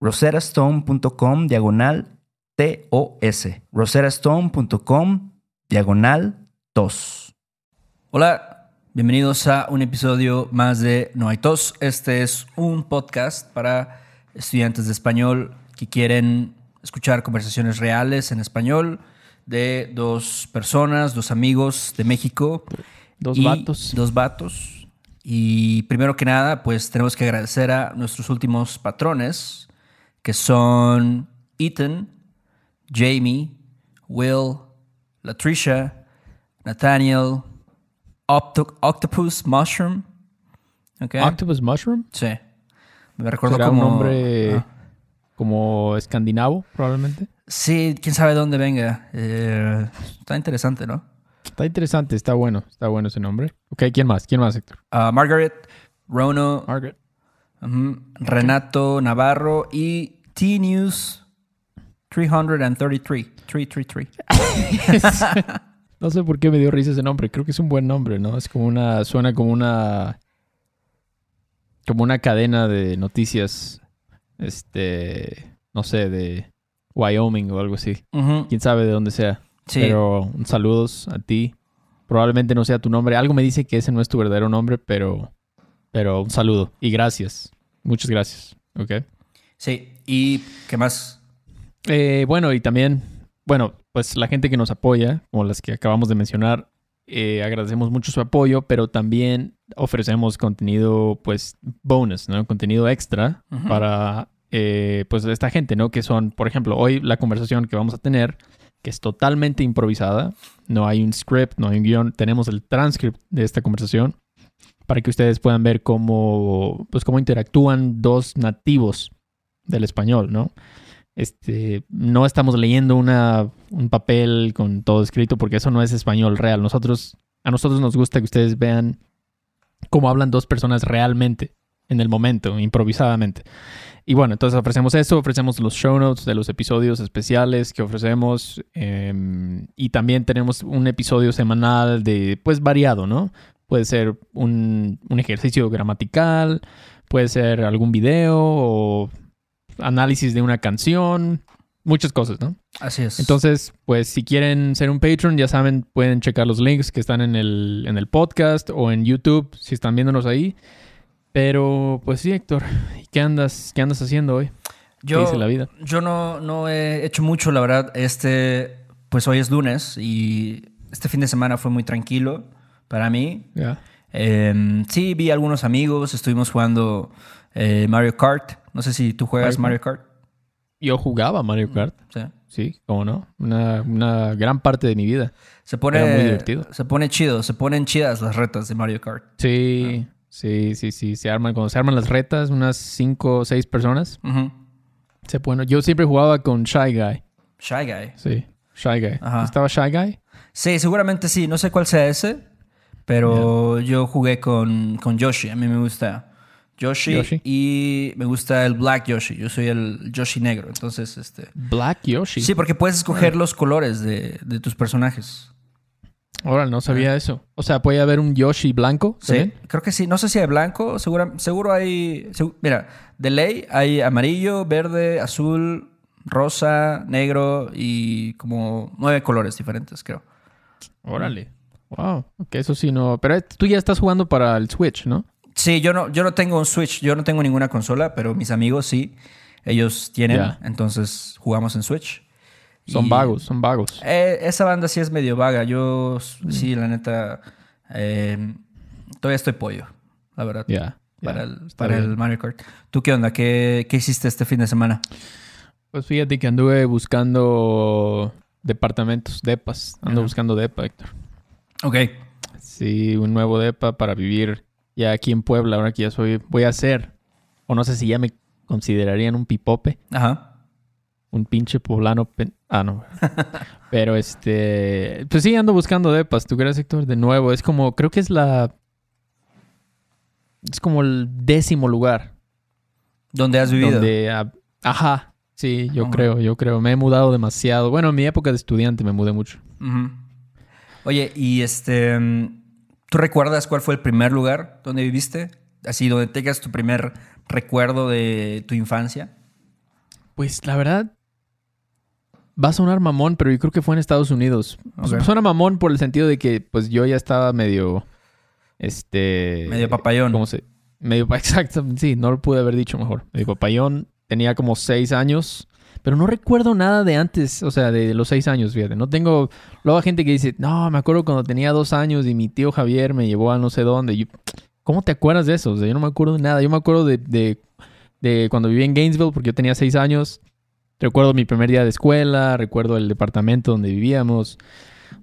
roserastone.com diagonal TOS. roserastone.com diagonal TOS. Hola, bienvenidos a un episodio más de No hay tos. Este es un podcast para estudiantes de español que quieren escuchar conversaciones reales en español de dos personas, dos amigos de México. Dos vatos. Dos vatos. Y primero que nada, pues tenemos que agradecer a nuestros últimos patrones, que son Ethan, Jamie, Will, Latricia, Nathaniel, Octo- Octopus Mushroom. ¿ok? Octopus Mushroom. Sí. Me recuerdo ¿Será como... un nombre Ah. como escandinavo, probablemente? Sí, quién sabe dónde venga. Eh, está interesante, ¿no? Está interesante, está bueno. Está bueno ese nombre. Ok, ¿quién más? ¿Quién más, Héctor? Ah, Margaret, Rono, Margaret. Renato Navarro y T-News 333. 333. no sé por qué me dio risa ese nombre. Creo que es un buen nombre, ¿no? Es como una... Suena como una... Como una cadena de noticias. Este... No sé, de Wyoming o algo así. Quién sabe de dónde sea. Sí. Pero un saludos a ti. Probablemente no sea tu nombre. Algo me dice que ese no es tu verdadero nombre, pero, pero un saludo y gracias. Muchas gracias. Ok. Sí. ¿Y qué más? Eh, bueno, y también, bueno, pues la gente que nos apoya, como las que acabamos de mencionar, eh, agradecemos mucho su apoyo, pero también ofrecemos contenido, pues, bonus, ¿no? Contenido extra para, eh, pues, esta gente, ¿no? Que son, por ejemplo, hoy la conversación que vamos a tener, que es totalmente improvisada, no hay un script, no hay un guion, tenemos el transcript de esta conversación para que ustedes puedan ver cómo, pues, cómo interactúan dos nativos del español, ¿no? Este, no estamos leyendo una, un papel con todo escrito porque eso no es español real. Nosotros, a nosotros nos gusta que ustedes vean cómo hablan dos personas realmente en el momento, improvisadamente. Y bueno, entonces ofrecemos eso, ofrecemos los show notes de los episodios especiales que ofrecemos eh, y también tenemos un episodio semanal de, pues variado, ¿no? Puede ser un, un ejercicio gramatical, puede ser algún video o análisis de una canción, muchas cosas, ¿no? Así es. Entonces, pues si quieren ser un patron, ya saben, pueden checar los links que están en el, en el podcast o en YouTube, si están viéndonos ahí. Pero, pues sí, Héctor, ¿y ¿qué andas, qué andas haciendo hoy? ¿Qué yo, dice la vida? yo no, no he hecho mucho, la verdad. Este, pues hoy es lunes y este fin de semana fue muy tranquilo para mí. Eh, sí, vi algunos amigos, estuvimos jugando eh, Mario Kart. No sé si tú juegas Mario Mario Kart. Yo jugaba Mario Kart. Sí. sí, cómo no. Una, una gran parte de mi vida. Se pone, Era muy divertido. Se pone chido, se ponen chidas las retas de Mario Kart. Sí, sí, sí, sí. Se arman, cuando se arman las retas, unas cinco o seis personas, Ujú. se pone. Yo siempre jugaba con Shy Guy. Shy Guy. Sí, Shy Guy. Ajá. ¿Estaba Shy Guy? Sí, seguramente sí. No sé cuál sea ese, pero yo jugué con, con Yoshi. A mí me gusta Yoshi, Yoshi. y me gusta el Black Yoshi. Yo soy el Yoshi negro. Entonces, este. Black Yoshi. Sí, porque puedes escoger los colores de, de tus personajes. Ahora no sabía eso. O sea, puede haber un Yoshi blanco. Sí, creo que sí. No sé si hay blanco. Seguro, seguro hay. mira, de ley hay amarillo, verde, azul, rosa, negro y como nueve colores diferentes, creo. Órale. Wow. Ok, eso sí no. Pero tú ya estás jugando para el Switch, ¿no? Sí, yo no, yo no tengo un Switch, yo no tengo ninguna consola, pero mis amigos sí. Ellos tienen, entonces jugamos en Switch. Son Y, vagos, son vagos. eh, esa banda sí es medio vaga. Yo sí, la neta, eh, todavía estoy pollo, la verdad. Ya. ya, Para, el, para el Mario Kart. ¿Tú qué onda? ¿Qué, ¿Qué hiciste este fin de semana? Pues fíjate que anduve buscando departamentos, depas. Ando buscando depa, Héctor. Ok. Sí, un nuevo depa para vivir ya aquí en Puebla, ahora que ya soy, voy a ser, o no sé si ya me considerarían un pipope, Ajá. un pinche poblano, pen- ah, no. Pero este, pues sí, ando buscando depas, ¿tú crees, Héctor? De nuevo, es como, creo que es la, es como el décimo lugar ¿Dónde has vivido? donde, ah, ajá, sí, yo creo, yo creo, me he mudado demasiado. Bueno, en mi época de estudiante me mudé mucho. Oye, y este, mm, ¿tú recuerdas cuál fue el primer lugar donde viviste? Así, donde tengas tu primer recuerdo de tu infancia. Pues la verdad, va a sonar mamón, pero yo creo que fue en Estados Unidos. Pues. Suena mamón por el sentido de que pues yo ya estaba medio, este... Medio papayón. ¿Cómo se...? Medio, exacto, sí, no lo pude haber dicho mejor. Medio papayón, tenía como seis años, pero no recuerdo nada de antes, o sea, de los seis años, fíjate. No tengo... Luego hay gente que dice, no, me acuerdo cuando tenía dos años y mi tío Javier me llevó a no sé dónde. Yo, ¿Cómo te acuerdas de eso? O sea, yo no me acuerdo de nada. Yo me acuerdo de, de, de cuando viví en Gainesville, porque yo tenía seis años. Recuerdo mi primer día de escuela, recuerdo el departamento donde vivíamos.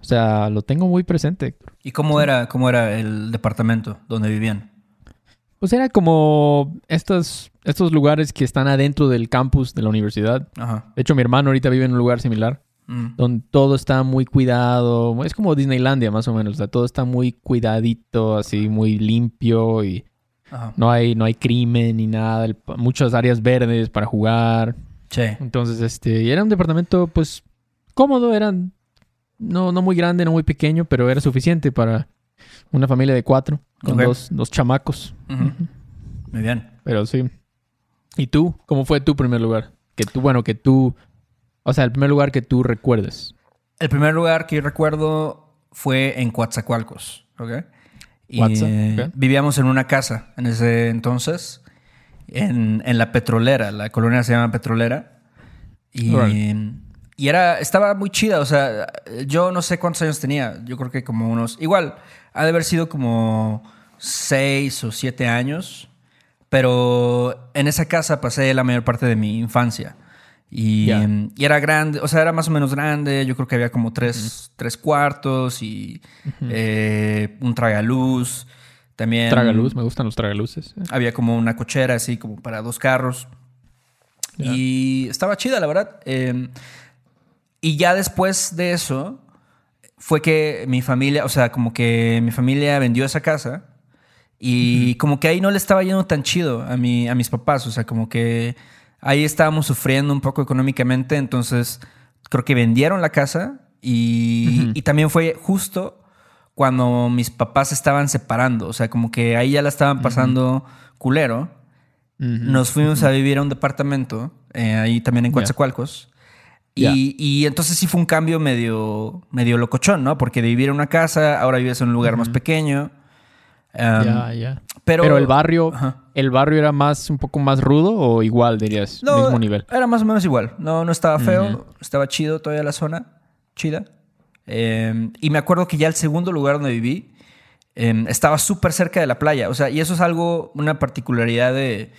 O sea, lo tengo muy presente. ¿Y cómo era, cómo era el departamento donde vivían? Pues era como estos, estos lugares que están adentro del campus de la universidad. Ajá. De hecho, mi hermano ahorita vive en un lugar similar, Mm. donde todo está muy cuidado. Es como Disneylandia, más o menos. O sea, todo está muy cuidadito, así, muy limpio y Ajá. no hay, no hay crimen ni nada. El- muchas áreas verdes para jugar. Sí. Entonces, este, y era un departamento, pues, cómodo, era no, no muy grande, no muy pequeño, pero era suficiente para una familia de cuatro, con dos, dos chamacos. Ujú. Muy bien. Pero sí. ¿Y tú? ¿Cómo fue tu primer lugar? Que tú, bueno, que tú, o sea, el primer lugar que tú recuerdes. El primer lugar que yo recuerdo fue en Coatzacoalcos, ¿ok? Y vivíamos en una casa en ese entonces, en, en la petrolera, la colonia se llama Petrolera. Y. y era, estaba muy chida, o sea, yo no sé cuántos años tenía, yo creo que como unos, igual, ha de haber sido como seis o siete años, pero en esa casa pasé la mayor parte de mi infancia. Y, era grande, o sea, era más o menos grande. Yo creo que había como tres, tres cuartos y eh, un tragaluz. También Tragaluz, me gustan los tragaluces. eh. había como una cochera así como para dos carros. Y estaba chida, la verdad. Eh, y ya después de eso fue que mi familia, o sea, como que mi familia vendió esa casa y como que ahí no le estaba yendo tan chido a, mi, a mis papás, o sea, como que ahí estábamos sufriendo un poco económicamente, entonces creo que vendieron la casa y, y también fue justo cuando mis papás se estaban separando, o sea, como que ahí ya la estaban pasando culero. Nos fuimos a vivir a un departamento, eh, ahí también en. Coatzacoalcos. Ya. y entonces sí fue un cambio medio, medio locochón, ¿no? Porque de vivir en una casa, ahora vives en un lugar más pequeño. Um, ya, ya. pero, Pero, el barrio. ¿el barrio era más, un poco más rudo o igual, dirías? No, mismo nivel. Era más o menos igual. No, no estaba feo. Estaba chido todavía la zona. Chida. Eh, y me acuerdo que ya el segundo lugar donde viví eh, estaba súper cerca de la playa. O sea, y eso es algo, una particularidad de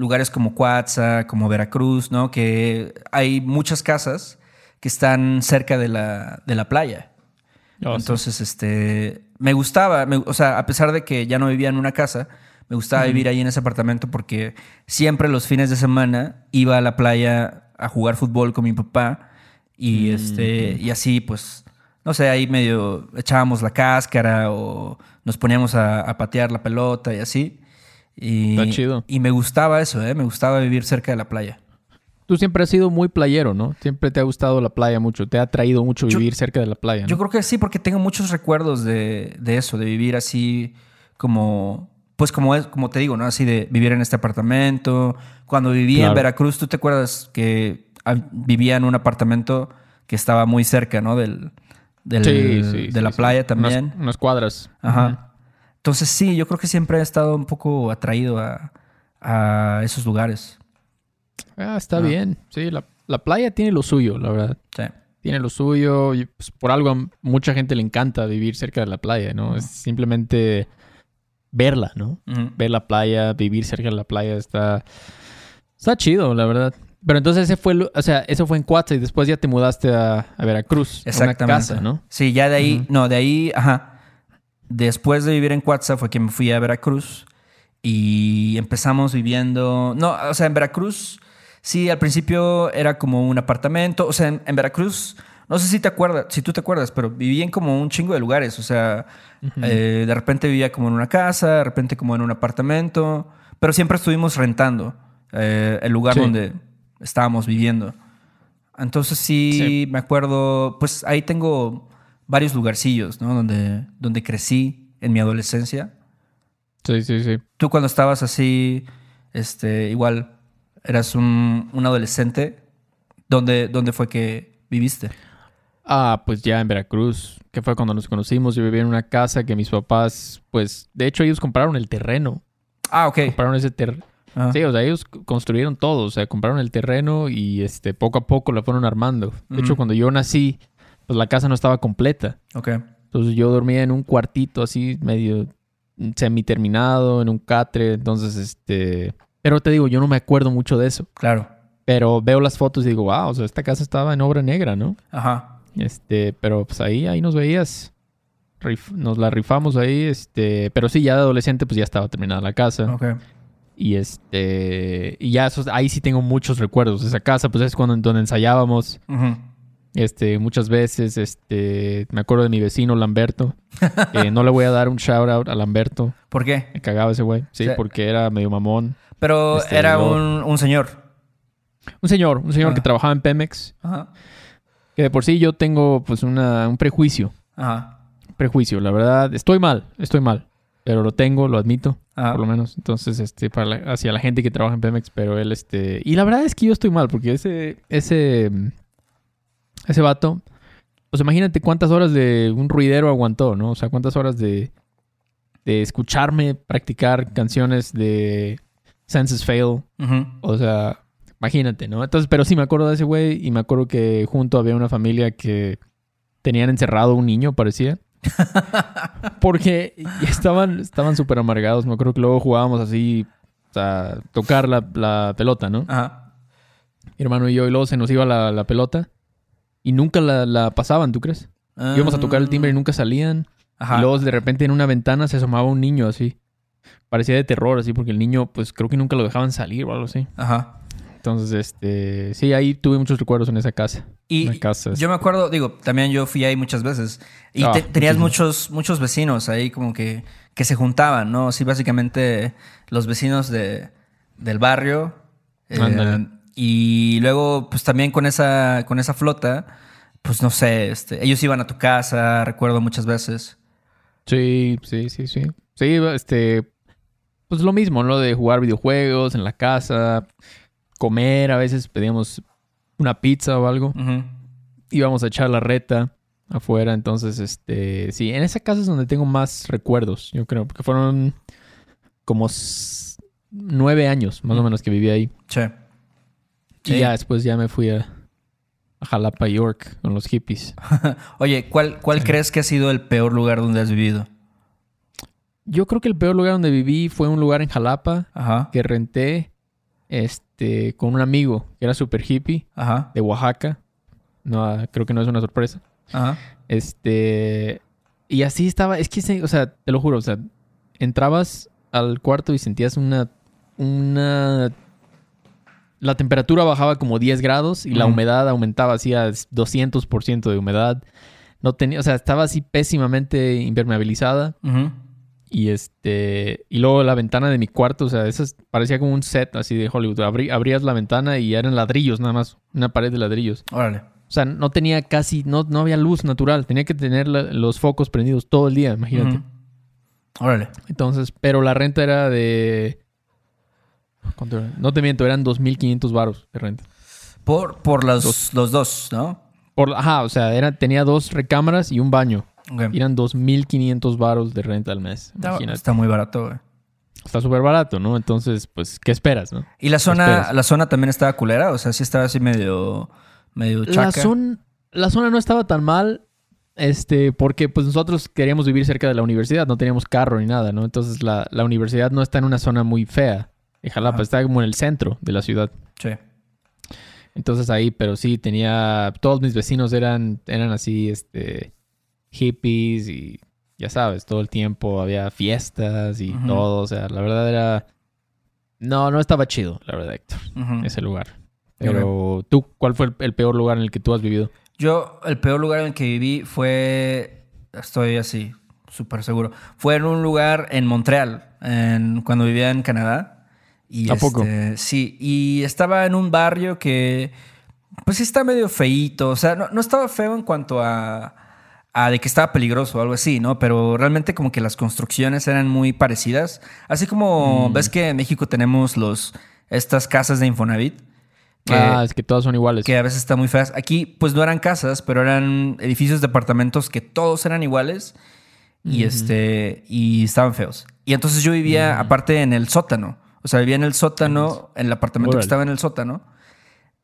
lugares como Coatza, como Veracruz, ¿no? Que hay muchas casas que están cerca de la, de la playa. Oh, sí. Entonces, este, me gustaba, me- o sea, a pesar de que ya no vivía en una casa, me gustaba vivir ahí en ese apartamento porque siempre los fines de semana iba a la playa a jugar fútbol con mi papá y, este, y así, pues, no sé, ahí medio echábamos la cáscara o nos poníamos a, a patear la pelota y así. Y, Está chido. y me gustaba eso, ¿eh? Me gustaba vivir cerca de la playa. Tú siempre has sido muy playero, ¿no? Siempre te ha gustado la playa mucho. Te ha atraído mucho Yo- vivir cerca de la playa, ¿no? Yo creo que sí, porque tengo muchos recuerdos de, de eso, de vivir así como, pues como es, como te digo, ¿no? Así de vivir en este apartamento. Cuando viví en. Veracruz, ¿tú te acuerdas que vivía en un apartamento que estaba muy cerca, ¿no? Del, del- Sí, sí, de sí, la playa también. Unas, unas cuadras. Ajá. Entonces sí, yo creo que siempre he estado un poco atraído a, a esos lugares. Ah, está Ah. bien. Sí, la, la playa tiene lo suyo, la verdad. Sí. Tiene lo suyo. Y pues, por algo a mucha gente le encanta vivir cerca de la playa, ¿no? Es simplemente verla, ¿no? Ver la playa, vivir cerca de la playa está... Está chido, la verdad. Pero entonces ese fue, o sea, eso fue en Cuatza y después ya te mudaste a, a Veracruz. a Una Exactamente. casa, ¿no? Sí, ya de ahí, no, de ahí, ajá. Después de vivir en Cuatza fue que me fui a Veracruz y empezamos viviendo, no, o sea, en Veracruz, sí, al principio era como un apartamento, o sea, en, en Veracruz, no sé si te acuerdas, si tú te acuerdas, pero viví en como un chingo de lugares, o sea, eh, de repente vivía como en una casa, de repente como en un apartamento, pero siempre estuvimos rentando eh, el lugar Sí. donde estábamos viviendo. Entonces sí, Sí. me acuerdo, pues ahí tengo varios lugarcillos, ¿no? Donde, donde crecí en mi adolescencia. Sí, sí, sí. Tú cuando estabas así, este, igual, eras un, un adolescente, ¿dónde, ¿dónde fue que viviste? Ah, pues ya en Veracruz, que fue cuando nos conocimos. Yo vivía en una casa que mis papás, pues, de hecho ellos compraron el terreno. Ah, ok. Compraron ese terreno. Ajá. Sí, o sea, ellos construyeron todo, o sea, compraron el terreno y este poco a poco la fueron armando. De hecho, cuando yo nací, pues la casa no estaba completa. Ok. Entonces yo dormía en un cuartito así medio semiterminado, en un catre, entonces este, pero te digo, yo no me acuerdo mucho de eso, Claro. pero veo las fotos y digo, wow, o sea, esta casa estaba en obra negra, ¿no? Ajá. Este, pero pues ahí, ahí nos veías. Rif- nos la rifamos ahí, este, pero sí, ya de adolescente, pues ya estaba terminada la casa. Ok. Y este, y ya esos, ahí sí tengo muchos recuerdos. Esa casa, pues es cuando donde ensayábamos, Ujú. Este, muchas veces, este, me acuerdo de mi vecino Lamberto. Eh, no le voy a dar un shout out a Lamberto. ¿Por qué? Me cagaba ese güey, sí, porque era medio mamón. Pero Este, era un, un señor. Un señor, un señor que trabajaba en Pemex, Ajá. que de por sí yo tengo pues una, un prejuicio. Ajá. prejuicio, la verdad. Estoy mal, estoy mal. Pero lo tengo, lo admito, Ajá. por lo menos. Entonces, este, para la- hacia la gente que trabaja en Pemex, pero él, este. Y la verdad es que yo estoy mal, porque ese, ese, ese vato, pues imagínate cuántas horas de un ruidero aguantó, ¿no? O sea, cuántas horas de, de escucharme practicar canciones de Senses Fail. O sea, imagínate, ¿no? Entonces, pero sí me acuerdo de ese güey y me acuerdo que junto había una familia que tenían encerrado un niño, parecía. Porque estaban estaban súper amargados. Me acuerdo que luego jugábamos así, sea, tocar la, la pelota, ¿no? Ajá. Mi hermano y yo, y luego se nos iba la, la pelota y nunca la, la pasaban, ¿tú crees? Íbamos a tocar el timbre y nunca salían. Ajá. Y luego de repente en una ventana se asomaba un niño así. Parecía de terror, así, porque el niño, pues creo que nunca lo dejaban salir o algo así. Ajá. Entonces, este, sí, ahí tuve muchos recuerdos en esa casa. Y casa. yo me acuerdo, digo, también yo fui ahí muchas veces. Y Ah, te- tenías muchísimo. muchos, muchos vecinos ahí como que, que se juntaban, ¿no? Sí, básicamente los vecinos de, del barrio. eh. Y luego, pues también con esa, con esa flota, pues no sé, este, ellos iban a tu casa, recuerdo muchas veces. Sí, sí, sí, sí. Sí, este, pues lo mismo, ¿no? De jugar videojuegos en la casa, comer, a veces pedíamos una pizza o algo. Ujú. Íbamos a echar la reta afuera, entonces, este, sí, en esa casa es donde tengo más recuerdos, yo creo, porque fueron como nueve años, más o menos, que viví ahí. Sí. Y ya después ya me fui a, a Jalapa, York, con los hippies. Oye, ¿cuál, cuál Sí. crees que ha sido el peor lugar donde has vivido? Yo creo que el peor lugar donde viví fue un lugar en Jalapa Ajá. que renté este, con un amigo que era super hippie Ajá. de Oaxaca. No, creo que no es una sorpresa. Ajá. Este. Y así estaba. Es que, o sea, te lo juro, o sea, entrabas al cuarto y sentías una. Una. La temperatura bajaba como 10 grados y la humedad aumentaba así a 200% de humedad. No tenía, o sea, estaba así pésimamente impermeabilizada. Y este. Y luego la ventana de mi cuarto, o sea, eso es- parecía como un set así de Hollywood. Abrí- abrías la ventana y eran ladrillos nada más. Una pared de ladrillos. Órale. O sea, no tenía casi, no, no había luz natural. Tenía que tener la- los focos prendidos todo el día, imagínate. Órale. Entonces, pero la renta era de... No te miento, eran 2.500 varos de renta. Por, por los, los dos, ¿no? Por, ajá, o sea, era, tenía dos recámaras y un baño. Ok. Y eran 2.500 varos de renta al mes. Está, muy barato, güey. Está súper barato, ¿no? Entonces, pues, ¿qué esperas, no? ¿Y la zona, la zona también estaba culera? O sea, sí estaba así medio, medio chaca. La zona, la zona no estaba tan mal, este, porque pues nosotros queríamos vivir cerca de la universidad, no teníamos carro ni nada, ¿no? Entonces la, la universidad no está en una zona muy fea de Jalapa, Ajá. está como en el centro de la ciudad. Sí. Entonces ahí, pero sí, tenía, todos mis vecinos eran, eran así, este, hippies y ya sabes, todo el tiempo había fiestas y todo, o sea, la verdad era, no, no estaba chido, la verdad, Héctor, ese lugar. Pero tú, ¿cuál fue el- el peor lugar en el que tú has vivido? Yo, el peor lugar en el que viví fue. Estoy así, súper seguro. Fue en un lugar en Montreal, en, cuando vivía en Canadá. Y ¿A poco? este, Sí, y estaba en un barrio que. Pues está medio feíto. O sea, no, no estaba feo en cuanto a. a de que estaba peligroso o algo así, ¿no? Pero realmente como que las construcciones eran muy parecidas. Así como Mm. ves que en México tenemos los estas casas de Infonavit. que- ah, es que todas son iguales. que a veces están muy feas. Aquí, pues no eran casas, pero eran edificios de apartamentos que todos eran iguales y este y estaban feos. Y entonces yo vivía aparte en el sótano. O sea, vivía en el sótano, en el apartamento que estaba en el sótano.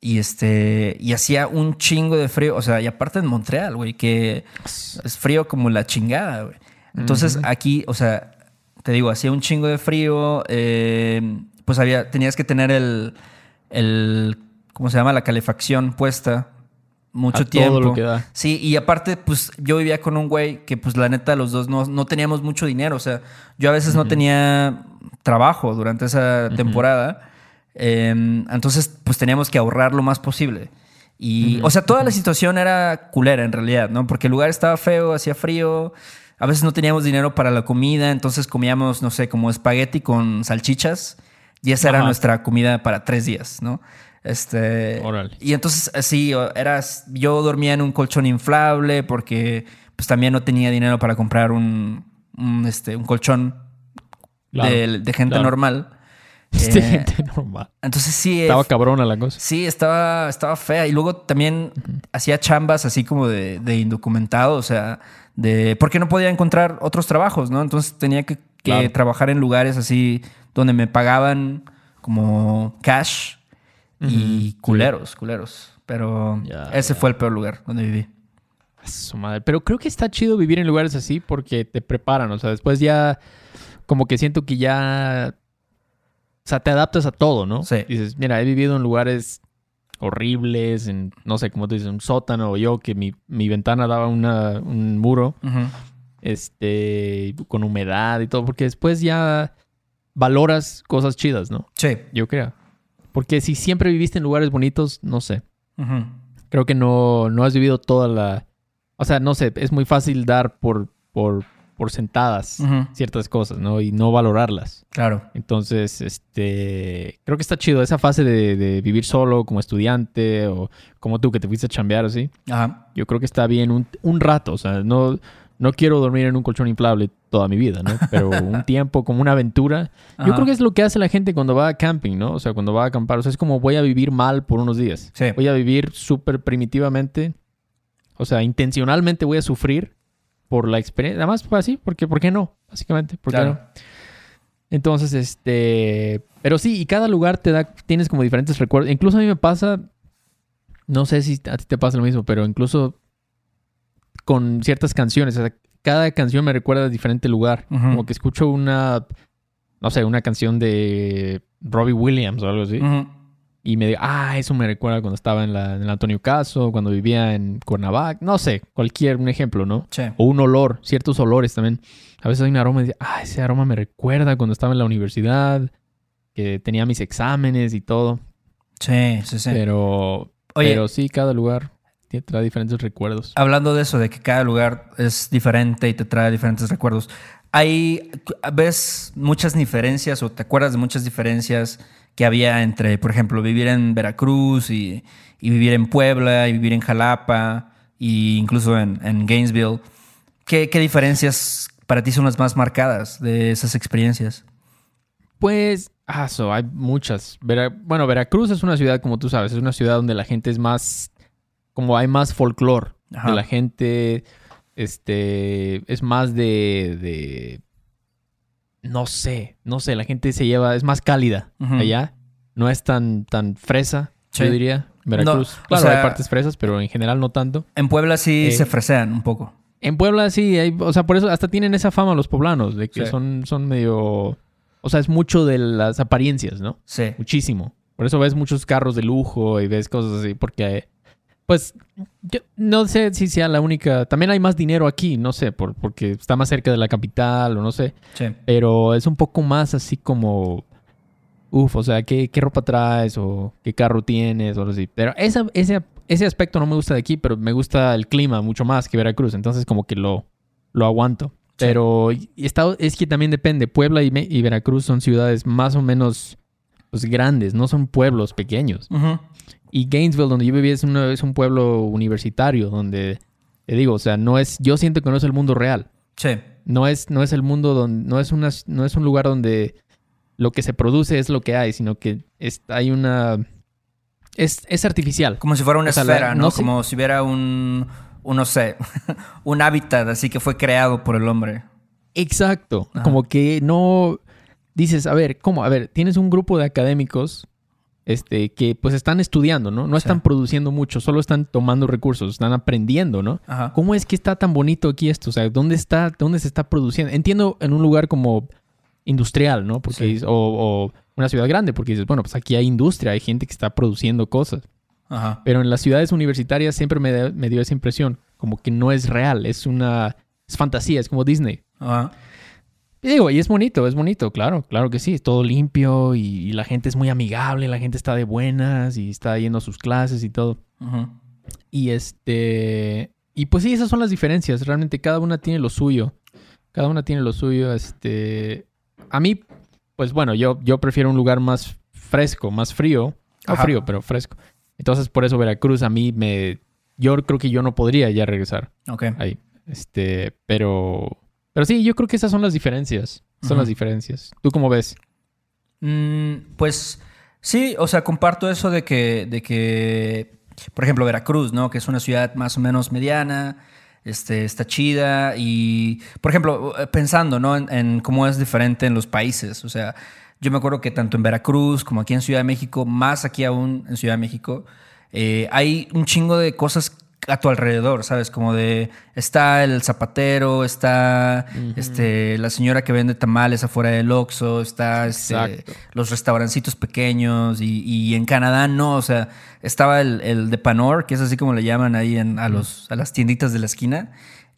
Y este y hacía un chingo de frío, o sea, y aparte en Montreal, güey, que es frío como la chingada, güey. Entonces aquí, o sea, te digo, hacía un chingo de frío, eh, pues había, tenías que tener el, el, ¿cómo se llama? La calefacción puesta mucho A todo tiempo. lo que da. Sí, y aparte, pues yo vivía con un güey que, pues la neta, los dos no, no teníamos mucho dinero. O sea, yo a veces no tenía trabajo durante esa temporada. Eh, entonces, pues teníamos que ahorrar lo más posible. Y, o sea, toda la situación era culera en realidad, ¿no? Porque el lugar estaba feo, hacía frío. A veces no teníamos dinero para la comida, entonces comíamos, no sé, como espagueti con salchichas. Y esa era nuestra comida para tres días, ¿no? Este. Y entonces, así, eras, yo dormía en un colchón inflable porque, pues también no tenía dinero para comprar un, un, este, un colchón Claro, de, de gente claro. normal. Este Eh, gente normal. entonces sí, eh, Estaba cabrona la cosa. Sí, estaba, estaba fea. Y luego también hacía chambas así como de, de indocumentado, o sea, de. Porque no podía encontrar otros trabajos, ¿no? Entonces tenía que, que Claro. trabajar en lugares así donde me pagaban como cash y culeros, culeros. Pero ese fue el peor lugar donde viví. Su madre. Pero creo que está chido vivir en lugares así porque te preparan. O sea, después ya como que siento que ya... O sea, te adaptas a todo, ¿no? Sí. Dices, mira, he vivido en lugares horribles, en, no sé, cómo te dices, un sótano o yo, que mi, mi ventana daba una, un muro, este, con humedad y todo, porque después ya valoras cosas chidas, ¿no? Sí. Yo creo. Porque si siempre viviste en lugares bonitos, no sé. Creo que no, no has vivido toda la... O sea, no sé, es muy fácil dar por, por, por sentadas ciertas cosas, ¿no? Y no valorarlas. Claro. Entonces, este... Creo que está chido esa fase de, de vivir solo como estudiante o como tú que te fuiste a chambear así. Ajá. Yo creo que está bien un, un rato. O sea, no, no quiero dormir en un colchón inflable toda mi vida, ¿no? Pero un tiempo como una aventura. Yo Ajá. creo que es lo que hace la gente cuando va a camping, ¿no? O sea, cuando va a acampar. O sea, es como voy a vivir mal por unos días. Sí. Voy a vivir súper primitivamente. O sea, intencionalmente voy a sufrir por la experiencia. Además, fue así, porque ¿por qué no? Básicamente, ¿por qué Claro. no? Entonces, este... Pero sí, y cada lugar te da... Tienes como diferentes recuerdos. Incluso a mí me pasa... No sé si a ti te pasa lo mismo, pero incluso con ciertas canciones. O sea, cada canción me recuerda a diferente lugar. Como que escucho una... No sé, una canción de Robbie Williams o algo así. Ujú. Y me diga, ah, eso me recuerda cuando estaba en, la, en el Antonio Caso, cuando vivía en Cuernavaca, no sé, cualquier un ejemplo, ¿no? Sí. O un olor, ciertos olores también. A veces hay un aroma y dice, ah, ese aroma me recuerda cuando estaba en la universidad, que tenía mis exámenes y todo. Sí, sí, sí. Pero, Oye. pero sí, cada lugar tiene- trae diferentes recuerdos. Hablando de eso, de que cada lugar es diferente y te trae diferentes recuerdos, ¿hay, ves muchas diferencias o te acuerdas de muchas diferencias que había entre, por ejemplo, vivir en Veracruz y, y vivir en Puebla y vivir en Jalapa e incluso en, en Gainesville? ¿Qué, ¿Qué diferencias para ti son las más marcadas de esas experiencias? Pues, ah, so, hay muchas. Vera- bueno, Veracruz es una ciudad, como tú sabes, es una ciudad donde la gente es más, como hay más folclore. La gente, este, es más de, de, no sé, no sé, la gente se lleva, es más cálida Ujú. allá. No es tan, tan fresa, Sí. yo diría. Veracruz. No, o claro, sea- hay partes fresas, pero en general no tanto. En Puebla sí Eh, se fresean un poco. En Puebla sí, hay, o sea, por eso hasta tienen esa fama los poblanos, de que Sí. son, son medio, o sea, es mucho de las apariencias, ¿no? Sí. Muchísimo. Por eso ves muchos carros de lujo y ves cosas así, porque, pues, yo no sé si sea la única. También hay más dinero aquí, no sé, por, porque está más cerca de la capital o no sé. Sí. Pero es un poco más así como. Uf, o sea, ¿qué, qué ropa traes o qué carro tienes o algo así. Pero esa, ese, ese aspecto no me gusta de aquí, pero me gusta el clima mucho más que Veracruz. Entonces, como que lo, lo aguanto. Pero y está, es que también depende. Puebla y, y Veracruz son ciudades más o menos pues, grandes, no son pueblos pequeños. Ujú. Y Gainesville, donde yo vivía, es, una- es un pueblo universitario, donde, te digo, o sea, no es, yo siento que no es el mundo real. Sí. No es, no es el mundo donde, no es, una, no es un lugar donde lo que se produce es lo que hay, sino que es- hay una, es, es artificial. Como si fuera una O sea, la- esfera, ¿no? no sé- Como si hubiera un, un, no sé, un hábitat así que fue creado por el hombre. Exacto. Ajá. Como que no dices, a ver, ¿cómo? A ver, tienes un grupo de académicos este, que pues están estudiando, ¿no? No Sí. están produciendo mucho, solo están tomando recursos, están aprendiendo, ¿no? Ajá. ¿Cómo es que está tan bonito aquí esto? O sea, ¿dónde está, dónde se está produciendo? Entiendo en un lugar como industrial, ¿no? Porque Sí. o, o una ciudad grande, porque dices, bueno, pues aquí hay industria, hay gente que está produciendo cosas. Ajá. Pero en las ciudades universitarias siempre me dio esa impresión, como que no es real, es una, es fantasía, es como Disney. Ajá. Y digo, y es bonito, es bonito, claro, claro que sí, es todo limpio y, y la gente es muy amigable, la gente está de buenas y está yendo a sus clases y todo. Y este. Y pues sí, esas son las diferencias. Realmente cada una tiene lo suyo. Cada una tiene lo suyo. Este. A mí, pues bueno, yo, yo prefiero un lugar más fresco, más frío. No Ajá. frío, pero fresco. Entonces, por eso Veracruz a mí me. Yo creo que yo no podría ya regresar Ok. ahí. Este. Pero. Pero sí, yo creo que esas son las diferencias. Son las diferencias. ¿Tú cómo ves? Mm, pues sí, o sea, comparto eso de que, de que, por ejemplo, Veracruz, ¿no? Que es una ciudad más o menos mediana, este, está chida y, por ejemplo, pensando, ¿no? En, en cómo es diferente en los países, o sea, yo me acuerdo que tanto en Veracruz como aquí en Ciudad de México, más aquí aún en Ciudad de México, eh, hay un chingo de cosas a tu alrededor, ¿sabes? Como de, está el zapatero, está este, la señora que vende tamales afuera del Oxxo, está este, los restaurancitos pequeños y, y en Canadá no, o sea, estaba el, el de Panor, que es así como le llaman ahí en, a, los, a las tienditas de la esquina.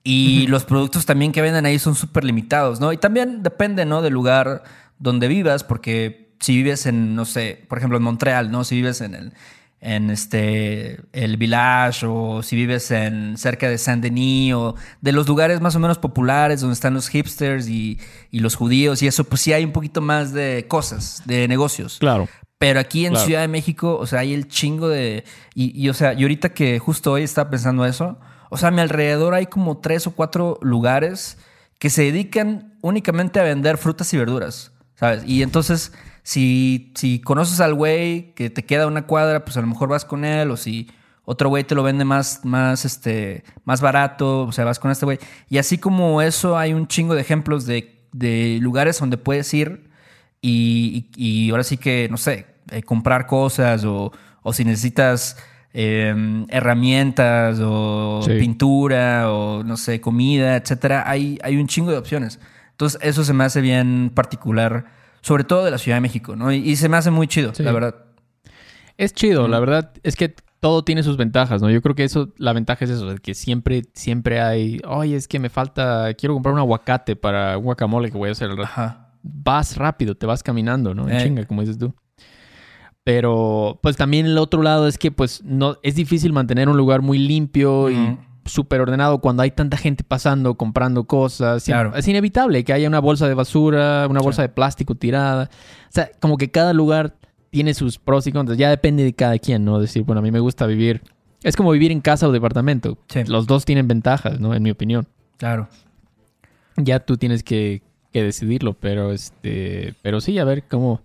Y los productos también que venden ahí son súper limitados, ¿no? Y también depende, ¿no? Del lugar donde vivas, porque si vives en, no sé, por ejemplo en Montreal, ¿no? Si vives en el, en este, el Village o si vives en cerca de Saint-Denis o de los lugares más o menos populares donde están los hipsters y, y los judíos y eso, pues sí hay un poquito más de cosas, de negocios. Claro. Pero aquí en Claro. Ciudad de México, o sea, hay el chingo de... Y, y, o sea, y ahorita que justo hoy estaba pensando eso, o sea, a mi alrededor hay como tres o cuatro lugares que se dedican únicamente a vender frutas y verduras, ¿sabes? Y entonces, si, si conoces al güey que te queda una cuadra, pues a lo mejor vas con él, o si otro güey te lo vende más, más, este, más barato, o sea, vas con este güey. Y así como eso, hay un chingo de ejemplos de, de lugares donde puedes ir y, y- y ahora sí que, no sé, eh, comprar cosas o, o si necesitas eh, herramientas o Sí. pintura o, no sé, comida, etcétera, hay, hay un chingo de opciones. Entonces, eso se me hace bien particular, sobre todo de la Ciudad de México, ¿no? Y, y se me hace muy chido, Sí. la verdad. Es chido, la verdad es que todo tiene sus ventajas, ¿no? Yo creo que eso, la ventaja es eso, que siempre, siempre hay, oye, es que me falta, quiero comprar un aguacate para un guacamole que voy a hacer. Ajá. Vas rápido, te vas caminando, ¿no? En Eh. Chinga, como dices tú. Pero, pues también el otro lado es que, pues, no, es difícil mantener un lugar muy limpio y. súper ordenado cuando hay tanta gente pasando, comprando cosas. Claro. Es inevitable que haya una bolsa de basura, una Sí. bolsa de plástico tirada. O sea, como que cada lugar tiene sus pros y contras. Ya depende de cada quien, ¿no? Decir, bueno, a mí me gusta vivir. Es como vivir en casa o departamento. Sí. Los dos tienen ventajas, ¿no? En mi opinión. Claro. Ya tú tienes que, que decidirlo, pero este, pero sí, a ver cómo,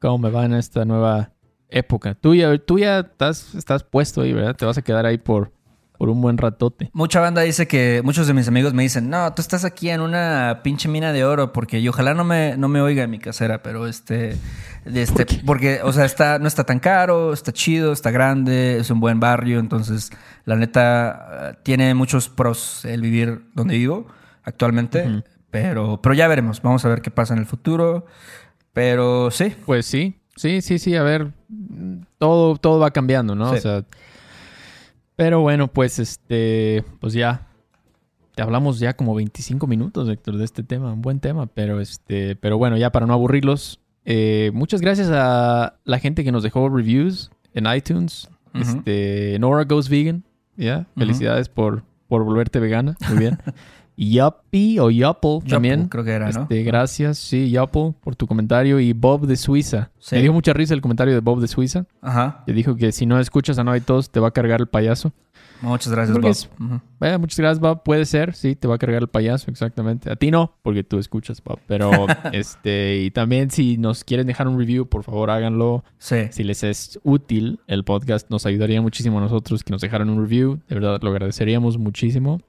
cómo me va en esta nueva época. Tú ya, tú ya estás, estás puesto ahí, ¿verdad? Te vas a quedar ahí por, por un buen ratote. Mucha banda dice que, muchos de mis amigos me dicen, no, tú estás aquí en una pinche mina de oro, porque y ojalá no me, no me oiga en mi casera, pero este, este porque, o sea, está, no está tan caro, está chido, está grande, es un buen barrio, entonces, la neta, tiene muchos pros el vivir donde vivo actualmente, pero, pero ya veremos, vamos a ver qué pasa en el futuro, pero sí, Pues sí, sí, sí, sí, a ver, todo, todo va cambiando, ¿no? Sí. O sea, pero bueno, pues este, pues ya, te hablamos ya como 25 minutos, Héctor, de este tema, un buen tema, pero este, pero bueno, ya para no aburrirlos, eh, muchas gracias a la gente que nos dejó reviews en iTunes, este, Nora Goes Vegan, ya, Ujú. felicidades por, por volverte vegana, muy bien. Yuppie o Yupple también. Creo que era, ¿no? Este, gracias, sí, Yupple, por tu comentario. Y Bob de Suiza. Sí. Me dio mucha risa el comentario de Bob de Suiza. Ajá, Que dijo que si no escuchas a No hay tos, te va a cargar el payaso. muchas gracias, Bob. es-. Vaya, muchas gracias, Bob. Puede ser, sí, te va a cargar el payaso, exactamente. A ti no, porque tú escuchas, Bob. Pero, este, y también si nos quieren dejar un review, por favor, háganlo. Sí, Si les es útil el podcast, nos ayudaría muchísimo a nosotros que nos dejaran un review. De verdad, lo agradeceríamos muchísimo.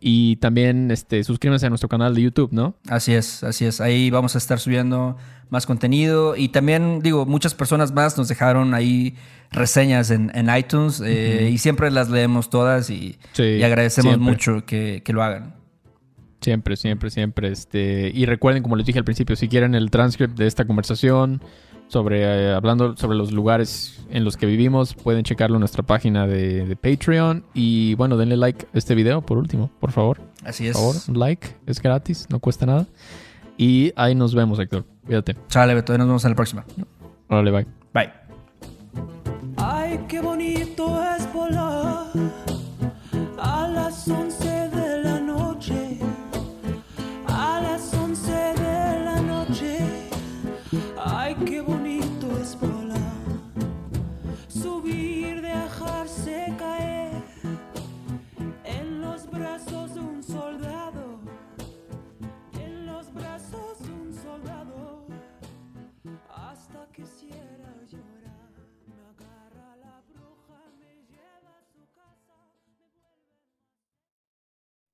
Y también, este, suscríbanse a nuestro canal de YouTube, ¿no? Así es, así es. Ahí vamos a estar subiendo más contenido. Y también, digo, muchas personas más nos dejaron ahí reseñas en, en iTunes eh, y siempre las leemos todas y, Sí, y agradecemos siempre. mucho que, que lo hagan. Siempre, siempre, siempre. Este, y recuerden, como les dije al principio, si quieren el transcript de esta conversación sobre eh, hablando sobre los lugares en los que vivimos, pueden checarlo en nuestra página de, de Patreon. Y bueno, denle like a este video por último, por favor. Así es. Por favor, like, es gratis, no cuesta nada. Y ahí nos vemos, Héctor. Cuídate. Chale, Beto, nos vemos en la próxima. Órale, bye. Bye.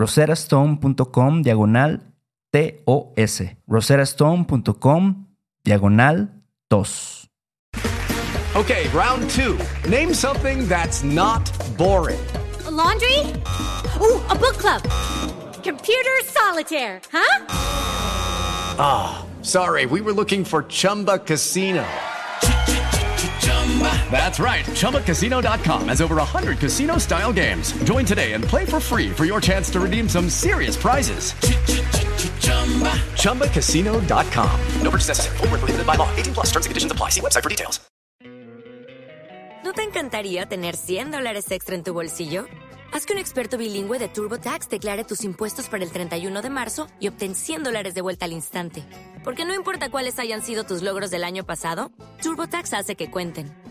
roserastone.com diagonal TOS. roserastone.com diagonal TOS. Okay, round two. Name something that's not boring. A laundry? Ooh, a book club. Computer solitaire, huh? Ah, sorry, we were looking for Chumba Casino. That's right. ChumbaCasino.com has over 100 casino style games. Join today and play for free for your chance to redeem some serious prizes. ChumbaCasino.com. No purchase necessary. Void where prohibited by law. 18 plus terms and conditions apply. See website for details. ¿No te encantaría tener 100 dólares extra en tu bolsillo? Haz que un experto bilingüe de TurboTax declare tus impuestos para el 31 de marzo y obtén 100 dólares de vuelta al instante. Porque no importa cuáles hayan sido tus logros del año pasado, TurboTax hace que cuenten.